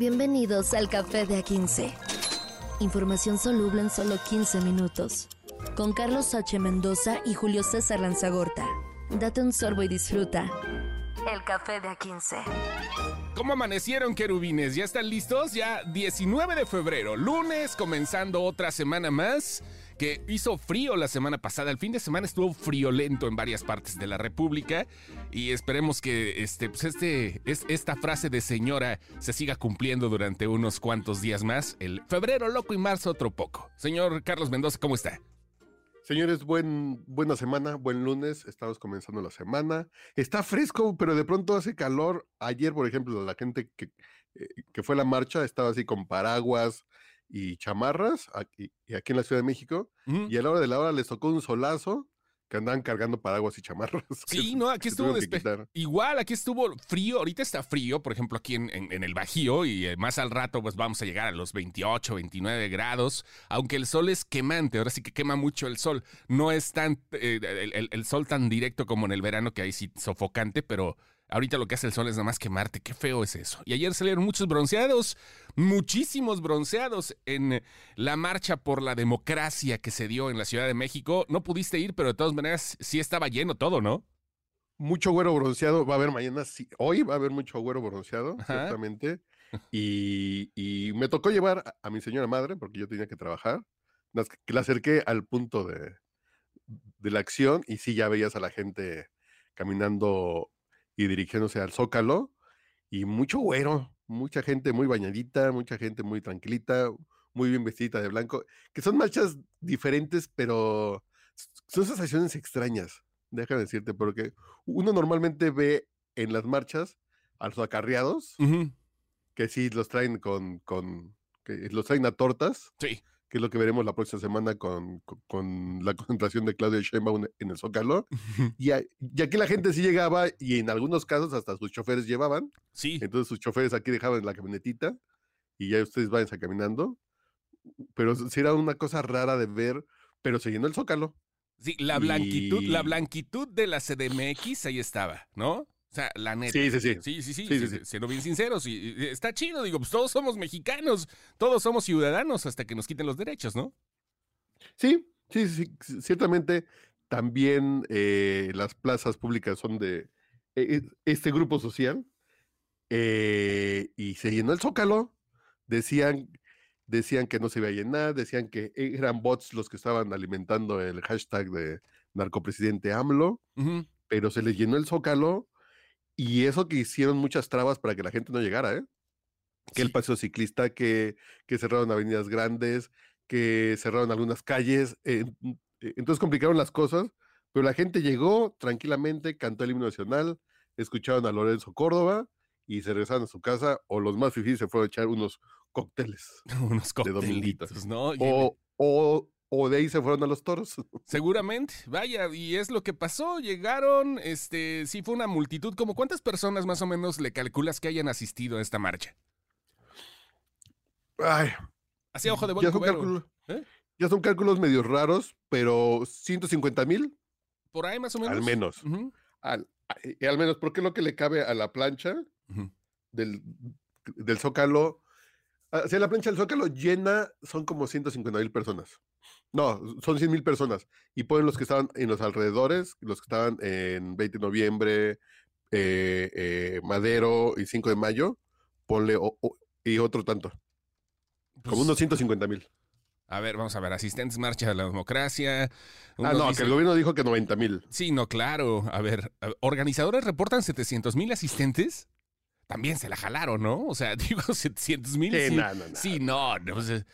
Bienvenidos al Café de A15. Información soluble en solo 15 minutos. Con Carlos H. Mendoza y Julio César Lanzagorta. Date un sorbo y disfruta. El Café de A15. ¿Cómo amanecieron, querubines? ¿Ya están listos? Ya 19 de febrero, lunes, comenzando otra semana más que hizo frío la semana pasada. El fin de semana estuvo friolento en varias partes de la República y esperemos que este, pues este, es, esta frase de señora se siga cumpliendo durante unos cuantos días más. El febrero loco y marzo otro poco. Señor Carlos Mendoza, ¿cómo está? Señores, buen, buena semana, buen lunes, estamos comenzando la semana. Está fresco, pero de pronto hace calor. Ayer, por ejemplo, la gente que, eh, que fue a la marcha estaba así con paraguas, y chamarras aquí, y aquí en la Ciudad de México. Y a la hora de la hora les tocó un solazo que andaban cargando paraguas y chamarras. Sí, no, aquí estuvo igual, aquí estuvo frío, ahorita está frío, por ejemplo, aquí en, el Bajío, y eh, más al rato pues vamos a llegar a los 28, 29 grados, aunque el sol es quemante, ahora sí que quema mucho el sol, no es tan, eh, el, el, sol tan directo como en el verano, que ahí sí sofocante, pero Ahorita lo que hace el sol es nada más quemarte. Qué feo es eso. Y ayer salieron muchos bronceados, muchísimos bronceados en la marcha por la democracia que se dio en la Ciudad de México. No pudiste ir, pero de todas maneras sí estaba lleno todo, ¿no? Mucho güero bronceado. Va a haber mañana, sí, hoy va a haber mucho güero bronceado, ciertamente. Y, y, me tocó llevar a, mi señora madre, porque yo tenía que trabajar. Que la acerqué al punto de, de la acción y sí ya veías a la gente caminando y dirigiéndose al Zócalo. Y mucho güero, mucha gente muy bañadita, mucha gente muy tranquilita, muy bien vestida de blanco, que son marchas diferentes, pero son sensaciones extrañas, déjame decirte, porque uno normalmente ve en las marchas a los acarreados, que sí los traen con, con, que los traen a tortas. Sí que es lo que veremos la próxima semana con, la concentración de Claudia Sheinbaum en el Zócalo. y, aquí la gente sí llegaba y en algunos casos hasta sus choferes llevaban. Sí. Entonces sus choferes aquí dejaban la camionetita y ya ustedes vayan caminando. Pero sí era una cosa rara de ver, pero se llenó el Zócalo. Sí, la blanquitud, la blanquitud de la CDMX ahí estaba, ¿no? O sea, la neta. Sí, sí, sí. Sí, sí, sí. siendo bien sinceros. Y, está chido, digo, pues todos somos mexicanos, todos somos ciudadanos hasta que nos quiten los derechos, ¿no? Sí, sí, sí. Ciertamente también eh, las plazas públicas son de e, e, este grupo social. Eh, y se llenó el zócalo. Decían, decían que no se iba a llenar, decían que eran bots los que estaban alimentando el hashtag de narcopresidente AMLO, pero se les llenó el zócalo y eso que hicieron muchas trabas para que la gente no llegara, ¿eh? Que el paseo ciclista, que, que cerraron avenidas grandes, que cerraron algunas calles. Eh, eh, entonces complicaron las cosas, pero la gente llegó tranquilamente, cantó el himno nacional, escucharon a Lorenzo Córdoba y se regresaron a su casa, o los más difíciles se fueron a echar unos cócteles. unos cócteles. ¿no? O, o, o de ahí se fueron a los toros. Seguramente, vaya, y es lo que pasó. Llegaron, este, sí fue una multitud. ¿Como cuántas personas más o menos le calculas que hayan asistido a esta marcha? Ay. Hacia ojo de buen ya ¿eh? Ya son cálculos medio raros, pero 150 mil. Por ahí más o menos. Al menos. al, al, menos, porque lo que le cabe a la plancha del, del Zócalo Hacia la plancha del Zócalo llena son como 150 mil personas. No, son 100 mil personas. Y ponen los que estaban en los alrededores, los que estaban en 20 de noviembre, eh, eh, Madero y 5 de mayo, ponle y otro tanto. como pues unos 150 mil. A ver, vamos a ver, asistentes marcha de la democracia. ah, no, que el gobierno dijo que 90 mil. Sí, no, claro. A ver, organizadores reportan 700 mil asistentes también se la jalaron, ¿no? O sea, digo, 700 mil. Sí, no, no, no. Sí, no.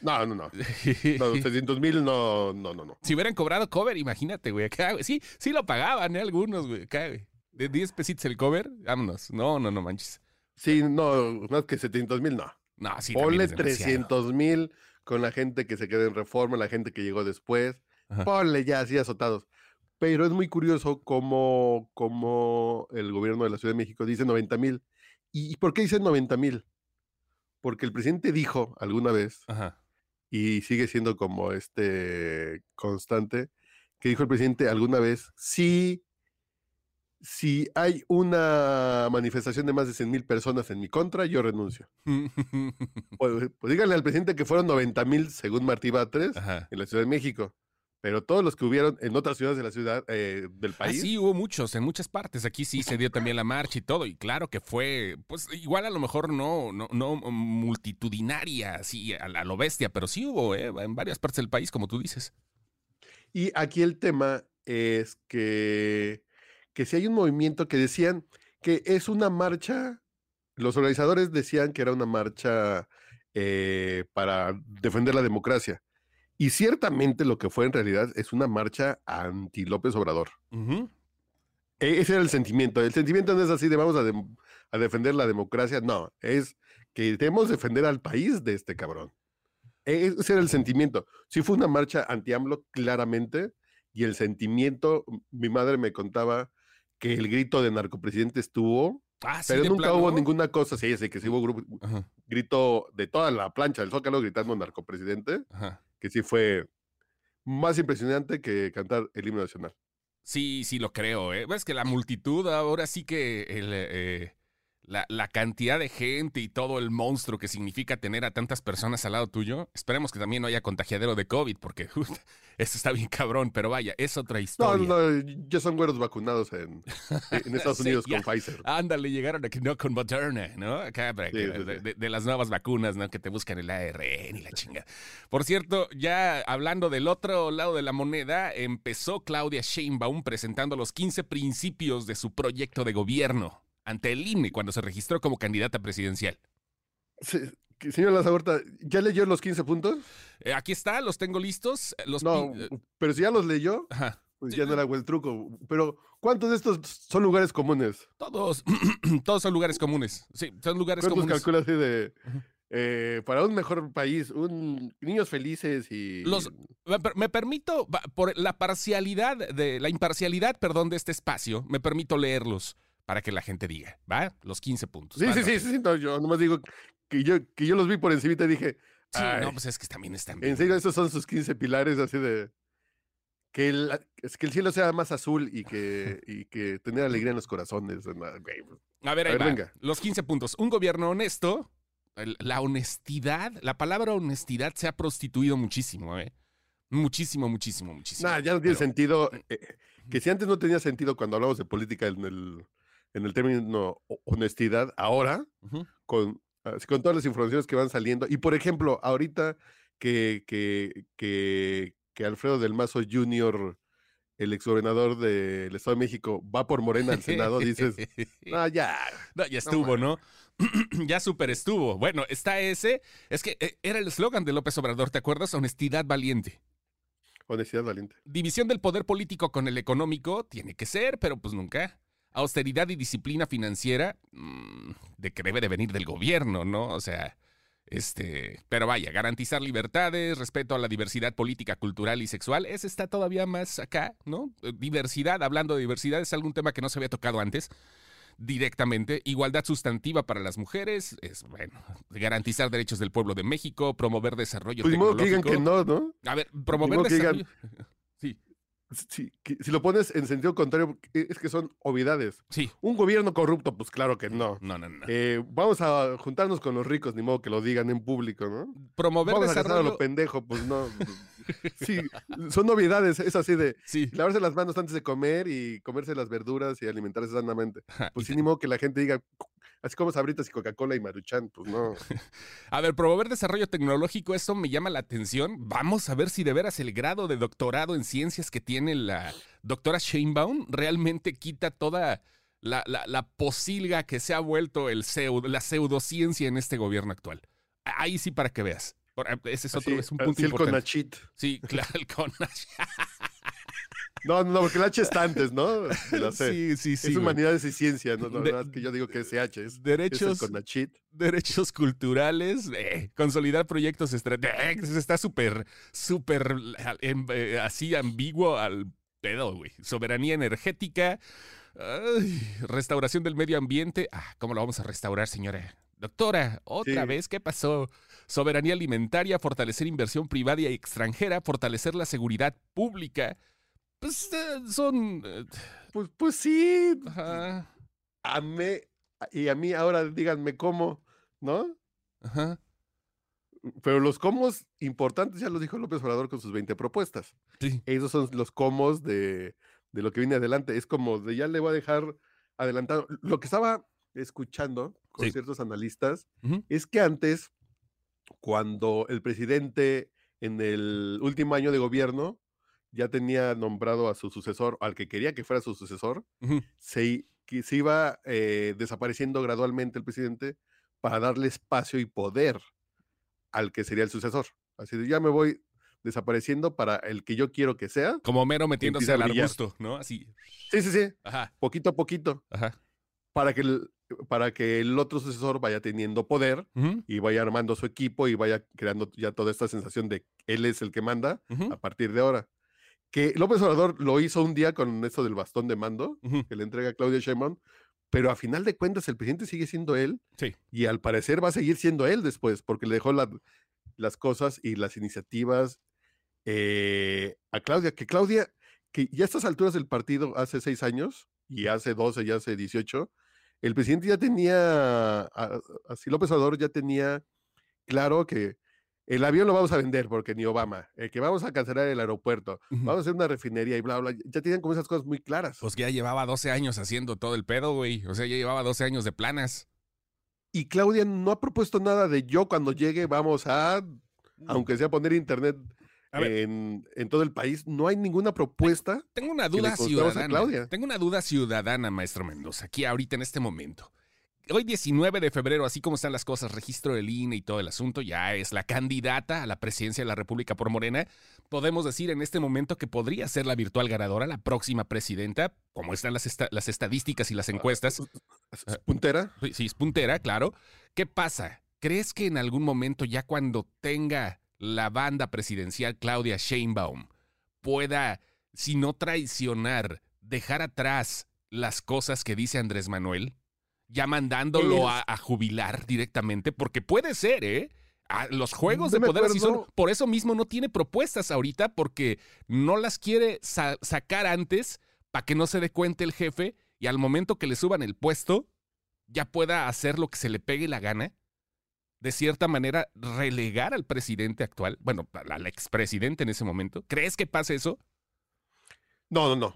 No, no, no. no. 700 mil, no, no, no, no. Si hubieran cobrado cover, imagínate, güey. Sí, sí lo pagaban, ¿eh? Algunos, güey. Acá, güey. De 10 pesitos el cover, vámonos. No, no, no manches. Sí, no, más que 700 mil, no. No, sí. Ponle 300 mil con la gente que se quedó en reforma, la gente que llegó después. Ponle ya así azotados. Pero es muy curioso cómo, cómo el gobierno de la Ciudad de México dice 90 mil ¿Y por qué dicen 90 mil? Porque el presidente dijo alguna vez, y sigue siendo como este constante, que dijo el presidente alguna vez, si si hay una manifestación de más de 100 mil personas en mi contra, yo renuncio. pues, pues, díganle al presidente que fueron 90 mil, según Martí Batres, en la Ciudad de México. Pero todos los que hubieron en otras ciudades de la ciudad, eh, del ah, país. sí, hubo muchos, en muchas partes. Aquí sí se dio también la marcha y todo. Y claro que fue, pues igual a lo mejor no, no, no multitudinaria, así a, a lo bestia, pero sí hubo eh, en varias partes del país, como tú dices. Y aquí el tema es que que si hay un movimiento que decían que es una marcha, los organizadores decían que era una marcha eh, para defender la democracia. Y ciertamente lo que fue en realidad es una marcha anti López Obrador. E, ese era el sentimiento. El sentimiento no es así de vamos a, defender la democracia. No, es que debemos defender al país de este cabrón. E, ese era el sentimiento. Sí fue una marcha anti-AMLO, claramente. Y el sentimiento, mi madre me contaba que el grito de narcopresidente estuvo, ah, pero nunca hubo ninguna cosa, sí, sí, que sí hubo grito de toda la plancha del Zócalo gritando narcopresidente, que sí fue más impresionante que cantar el himno nacional. Sí, sí, lo creo. ¿eh? Ves que la multitud ahora sí que el, eh, la, cantidad de gente y todo el monstruo que significa tener a tantas personas al lado tuyo. Esperemos que también no haya contagiadero de COVID, porque eso está bien cabrón, pero vaya, es otra historia. No, no, ya son güeros vacunados en, Estados Unidos con Pfizer. Ándale, llegaron aquí, no con Moderna, ¿no? Acá, de, las nuevas vacunas, ¿no? Que te buscan el ARN y la chinga. Por cierto, ya hablando del otro lado de la moneda, empezó Claudia Sheinbaum presentando los 15 principios de su proyecto de gobierno ante el INE cuando se registró como candidata presidencial. señor Lazagorta, ¿ya leyó los 15 puntos? Eh, aquí está, los tengo listos. Los no, eh, pero si ya los leyó, pues ya no era el truco. Pero, ¿cuántos de estos son lugares comunes? Todos, todos son lugares comunes. Sí, son lugares comunes. calculas así de... Eh, para un mejor país, un, niños felices y... Los, me permito, por la parcialidad, de la imparcialidad, perdón, de este espacio, me permito leerlos para que la gente diga, ¿va? Los 15 puntos. Sí, sí, sí, sí, no, yo nomás digo que yo, que yo los vi por encima y dije. Sí, no, pues es que también están bien. En serio, esos son sus 15 pilares así de. Que el, es que el cielo sea más azul y que, y que tener alegría en los corazones. Pues. A ver, ahí va. venga. Los 15 puntos. Un gobierno honesto, la honestidad, la palabra honestidad se ha prostituido muchísimo, ¿eh? Muchísimo, muchísimo, muchísimo. Nah, ya no tiene sentido. Eh, que si antes no tenía sentido cuando hablamos de política en el en el término honestidad ahora, con, con todas las informaciones que van saliendo. Y por ejemplo, ahorita que, que, que, que Alfredo del Mazo Jr., el exgobernador del Estado de México, va por Morena al Senado, dices, ah, ya. ya estuvo, ¿no? ya super estuvo. Bueno, está ese. Es que eh, era el eslogan de López Obrador, ¿te acuerdas? Honestidad valiente. Honestidad valiente. División del poder político con el económico tiene que ser, pero pues nunca austeridad y disciplina financiera, mm, de que debe de venir del gobierno, ¿no? O sea, este, pero vaya, garantizar libertades, respeto a la diversidad política, cultural y sexual, ese está todavía más acá, ¿no? Eh, diversidad, hablando de diversidad, es algún tema que no se había tocado antes directamente. Igualdad sustantiva para las mujeres, es bueno, garantizar derechos del pueblo de México, promover desarrollo pues tecnológico. que digan que no, ¿no? A ver, promover desarrollo. sí. Si, si, lo pones en sentido contrario, e, es que son obviedades. Sí. Un gobierno corrupto, pues claro que no. No, no, no. Eh, vamos a juntarnos con los ricos, ni modo que lo digan en público, ¿no? Promover vamos desarrollo. a lo pendejo, pues no. sí, son novedades, es así de sí. lavarse las manos antes de comer y comerse las verduras y alimentarse sanamente. Pues sí, ni modo que la gente diga, Así como Sabritas y Coca-Cola y Maruchan, pues no. a ver, promover desarrollo tecnológico, eso me llama la atención. Vamos a ver si de veras el grado de doctorado en ciencias que tiene la doctora Sheinbaum realmente quita toda la, la, posilga que se ha vuelto el la pseudociencia en este gobierno actual. Ahí sí para que veas. Ese es otro, es un punto sí, importante. El Conachit. Sí, claro, el Conachit. No, no, porque el H está antes, ¿no? Sí, sí, sí. Es humanidades y ciencia, no, no, es que yo digo que es CH, es, derechos, derechos culturales, eh, consolidar proyectos estratégicos, está súper, súper eh, así ambiguo al pedo, güey. Soberanía energética, restauración del medio ambiente. Ah, ¿cómo lo vamos a restaurar, señora? Doctora, otra vez, ¿qué pasó? Soberanía alimentaria, fortalecer inversión privada y extranjera, fortalecer la seguridad pública, pues eh, son... Eh, pues, pues sí. Ajá. Amé. Y a mí ahora díganme cómo, ¿no? Ajá. Pero los comos importantes ya los dijo López Obrador con sus 20 propuestas. Sí. Esos son los comos de, de lo que viene adelante. Es como de ya le voy a dejar adelantado. Lo que estaba escuchando con ciertos analistas es que antes, cuando el presidente en el último año de gobierno ya tenía nombrado a su sucesor, al que quería que fuera su sucesor, se, se, iba eh, desapareciendo gradualmente el presidente para darle espacio y poder al que sería el sucesor. Así de ya me voy desapareciendo para el que yo quiero que sea. Como mero metiéndose al arbusto, ¿no? Así. Sí, sí, sí. Ajá. Poquito a poquito. Ajá. Para que el, para que el otro sucesor vaya teniendo poder y vaya armando su equipo y vaya creando ya toda esta sensación de él es el que manda a partir de ahora. Que López Obrador lo hizo un día con eso del bastón de mando que le entrega a Claudia Sheinbaum, pero a final de cuentas el presidente sigue siendo él sí. y al parecer va a seguir siendo él después porque le dejó las cosas y las iniciativas eh, a Claudia, que Claudia, que ya a estas alturas del partido hace seis años y hace doce y hace dieciocho, el presidente ya tenía, así López Obrador ya tenía claro que el avión lo vamos a vender porque ni Obama, eh, que vamos a cancelar el aeropuerto, vamos a hacer una refinería y bla, bla, ya tenían como esas cosas muy claras. Pues que ya llevaba 12 años haciendo todo el pedo, güey, o sea, ya llevaba 12 años de planas. Y Claudia no ha propuesto nada de yo cuando llegue vamos a, aunque sea poner internet en, en, todo el país, no hay ninguna propuesta. Tengo una duda ciudadana. Tengo una duda ciudadana, maestro Mendoza, aquí ahorita en este momento. Hoy 19 de febrero, así como están las cosas, registro del INE y todo el asunto, ya es la candidata a la presidencia de la República por Morena. Podemos decir en este momento que podría ser la virtual ganadora, la próxima presidenta, como están las, las estadísticas y las encuestas. ¿Es puntera? Sí, es puntera, claro. ¿Qué pasa? ¿Crees que en algún momento, ya cuando tenga la banda presidencial Claudia Sheinbaum pueda, si no traicionar, dejar atrás las cosas que dice Andrés Manuel, ya mandándolo a, jubilar directamente, porque puede ser, ¿eh? los juegos de poder así son. Por eso mismo no tiene propuestas ahorita, porque no las quiere sacar antes para que no se dé cuenta el jefe y al momento que le suban el puesto, ya pueda hacer lo que se le pegue la gana de cierta manera, relegar al presidente actual, bueno, al expresidente en ese momento? ¿Crees que pase eso? No, no, no.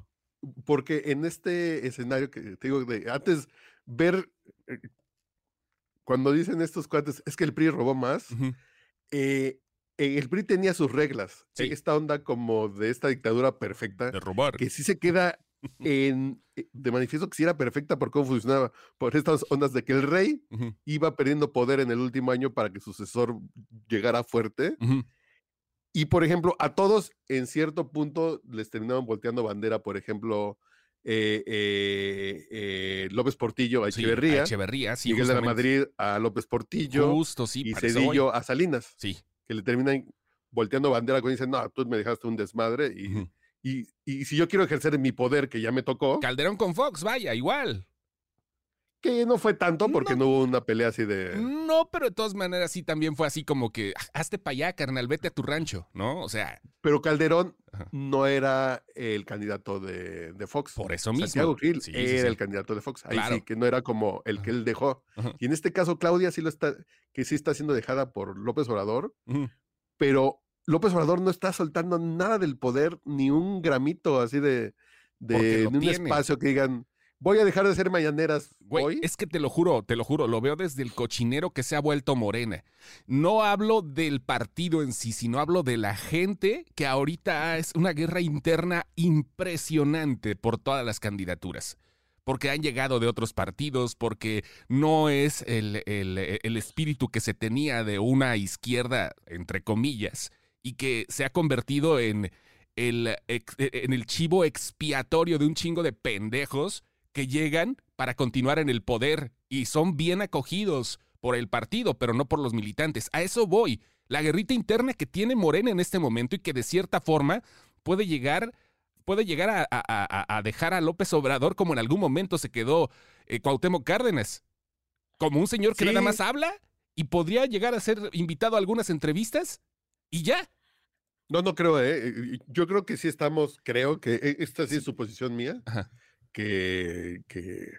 Porque en este escenario que te digo, de antes ver, eh, cuando dicen estos cuates, es que el PRI robó más, eh, el PRI tenía sus reglas. Esta onda como de esta dictadura perfecta. De robar. Que sí se queda en, eh, de manifiesto que sí era perfecta por cómo funcionaba, por estas ondas de que el rey iba perdiendo poder en el último año para que su sucesor llegara fuerte. Y, por ejemplo, a todos en cierto punto les terminaban volteando bandera, por ejemplo, eh, eh, López Portillo a Echeverría, Miguel de la Madrid a López Portillo Justo, sí, y Cedillo a Salinas, sí. que le terminan volteando bandera cuando dicen, no, tú me dejaste un desmadre y... Y, si yo quiero ejercer mi poder que ya me tocó. Calderón con Fox, vaya, igual. Que no fue tanto porque no, hubo una pelea así de. No, pero de todas maneras sí también fue así como que ah, hazte para allá, carnal, vete a tu rancho, ¿no? O sea. Pero Calderón no era el candidato de, Fox. Por eso mismo. Santiago Gil era el candidato de Fox. Ahí sí, que no era como el que él dejó. Y en este caso, Claudia sí lo está, que sí está siendo dejada por López Obrador, pero López Obrador no está soltando nada del poder, ni un gramito así de, de un espacio que digan, voy a dejar de ser mañaneras. Güey, es que te lo juro, te lo juro, lo veo desde el cochinero que se ha vuelto morena. No hablo del partido en sí, sino hablo de la gente que ahorita es una guerra interna impresionante por todas las candidaturas. Porque han llegado de otros partidos, porque no es el, el espíritu que se tenía de una izquierda, entre comillas, y que se ha convertido en el, en el chivo expiatorio de un chingo de pendejos que llegan para continuar en el poder y son bien acogidos por el partido, pero no por los militantes. A eso voy. La guerrita interna que tiene Morena en este momento y que de cierta forma puede llegar, puede llegar a, dejar a López Obrador como en algún momento se quedó eh, Cuauhtémoc Cárdenas, como un señor que nada más habla y podría llegar a ser invitado a algunas entrevistas y ya. No, no creo, ¿eh? Yo creo que sí estamos, creo que e, esta sí es su posición mía, que, que,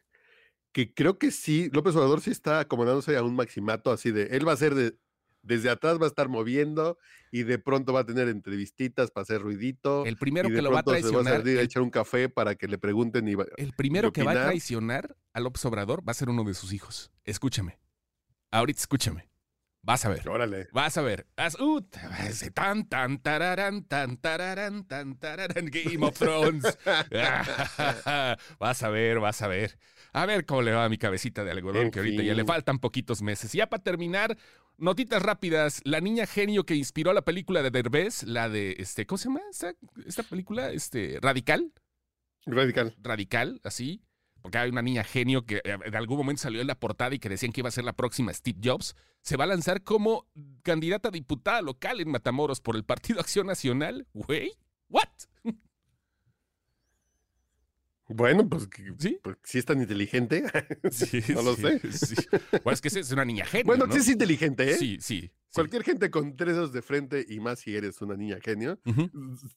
que creo que sí, López Obrador sí está acomodándose a un maximato así de, él va a ser de, desde atrás va a estar moviendo y de pronto va a tener entrevistitas para hacer ruidito. El primero que lo va a traicionar. a echar un café para que le pregunten y El primero que va a traicionar a López Obrador va a ser uno de sus hijos. Escúchame. Ahorita escúchame. Vas a ver. Órale. Vas a ver. uh, tan, tan, tararán, tan, tararán, tan, tararán, Game of Thrones. vas a ver, vas a ver. A ver cómo le va a mi cabecita de algodón, que ahorita ya le faltan poquitos meses. Ya para terminar, notitas rápidas. La niña genio que inspiró la película de Derbez, la de, este, ¿cómo se llama esta, esta película? Este, Radical. Radical. Radical, así porque hay una niña genio que en eh, algún momento salió en la portada y que decían que iba a ser la próxima Steve Jobs, se va a lanzar como candidata a diputada local en Matamoros por el Partido Acción Nacional. Güey, ¿what? Bueno, pues sí, pues, si es tan inteligente, sí, no lo sé. Bueno, es que es una niña genio. Bueno, sí es inteligente, ¿eh? Sí, sí. Cualquier gente con tres dedos de frente y más si eres una niña genio,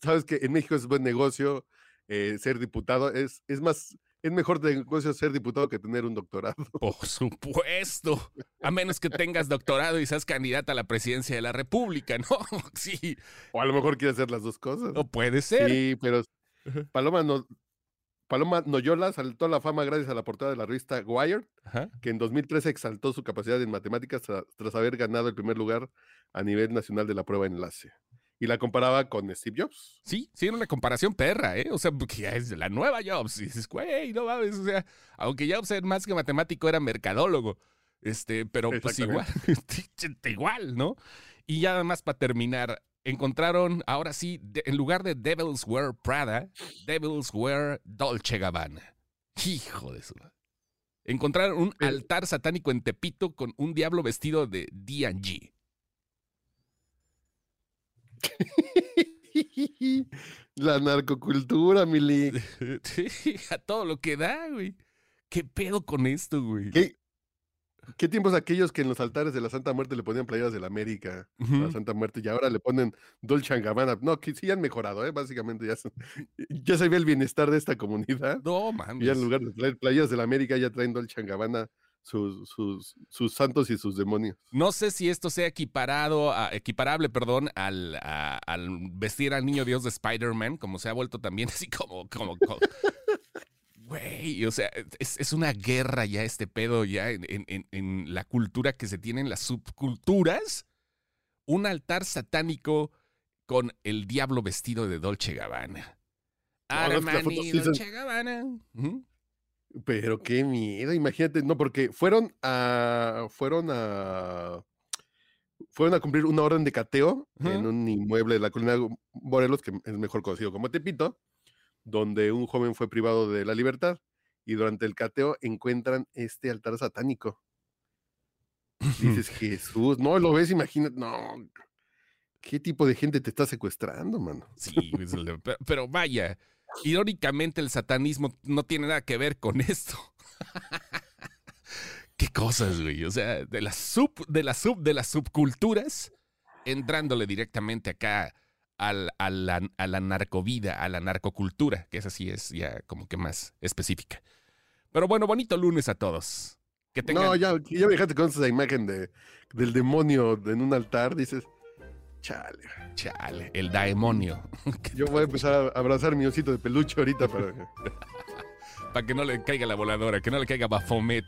sabes que en México es buen negocio eh, ser diputado, es, es más, es mejor negocio ser diputado que tener un doctorado. Por supuesto. A menos que tengas doctorado y seas candidata a la presidencia de la República, ¿no? Sí. O a lo mejor quieres hacer las dos cosas. O puede ser. Sí, pero Paloma no, Paloma Noyola saltó a la fama gracias a la portada de la revista Wired, que en 2013 exaltó su capacidad en matemáticas tras haber ganado el primer lugar a nivel nacional de la prueba enlace y la comparaba con Steve Jobs. Sí, sí, era una comparación perra, ¿eh? O sea, porque es la nueva Jobs. Y dices, güey, no mames. O sea, aunque Jobs era más que matemático, era mercadólogo. Este, pero pues igual, igual, ¿no? Y ya además para terminar, encontraron, ahora sí, en lugar de Devil's Wear Prada, Devil's Wear Dolce Gabbana. Hijo de su. Encontraron un altar satánico en Tepito con un diablo vestido de D&G. La narcocultura, Mili. a todo lo que da, güey. ¿Qué pedo con esto, güey? ¿Qué, ¿Qué tiempos aquellos que en los altares de la Santa Muerte le ponían playeras de la América, la Santa Muerte, y ahora le ponen Dolce Gabbana? No, que sí han mejorado, ¿eh? Básicamente ya, ya se ve el bienestar de esta comunidad. No, man. Ya en lugar de traer playeras de la América, ya traen Dolce Gabbana sus, sus, sus, santos y sus demonios. No sé si esto sea equiparado, equiparable, perdón, al, al, vestir al niño Dios de Spider-Man, como se ha vuelto también así como, como, Güey, o sea, es, una guerra ya este pedo, ya en, en, en, la cultura que se tiene en las subculturas. Un altar satánico con el diablo vestido de Dolce Gabbana. Armani, Dolce Gabbana. Pero qué miedo, imagínate, no, porque fueron a, fueron a, fueron a cumplir una orden de cateo en un inmueble de la colina Morelos, que es mejor conocido como Tepito, donde un joven fue privado de la libertad y durante el cateo encuentran este altar satánico. Dices, Jesús, no lo ves, imagínate, no. ¿Qué tipo de gente te está secuestrando, mano? Sí, pero vaya, Irónicamente, el satanismo no tiene nada que ver con esto. Qué cosas, güey. O sea, de las sub, de las sub, de las subculturas, entrándole directamente acá al, a, la, a la narcovida, a la narcocultura, que esa sí es ya como que más específica. Pero bueno, bonito lunes a todos. Que No, ya, ya me dejaste con esa imagen de, del demonio en un altar, dices, Chale. Chale, el daemonio. Yo voy a empezar a abrazar mi osito de peluche ahorita para... para que no le caiga la voladora, que no le caiga Bafomet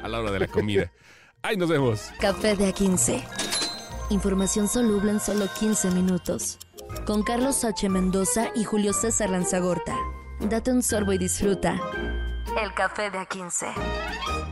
a la hora de la comida. Ahí nos vemos. Café de A15. Información soluble en solo 15 minutos. Con Carlos H. Mendoza y Julio César Lanzagorta. Date un sorbo y disfruta. El café de A15.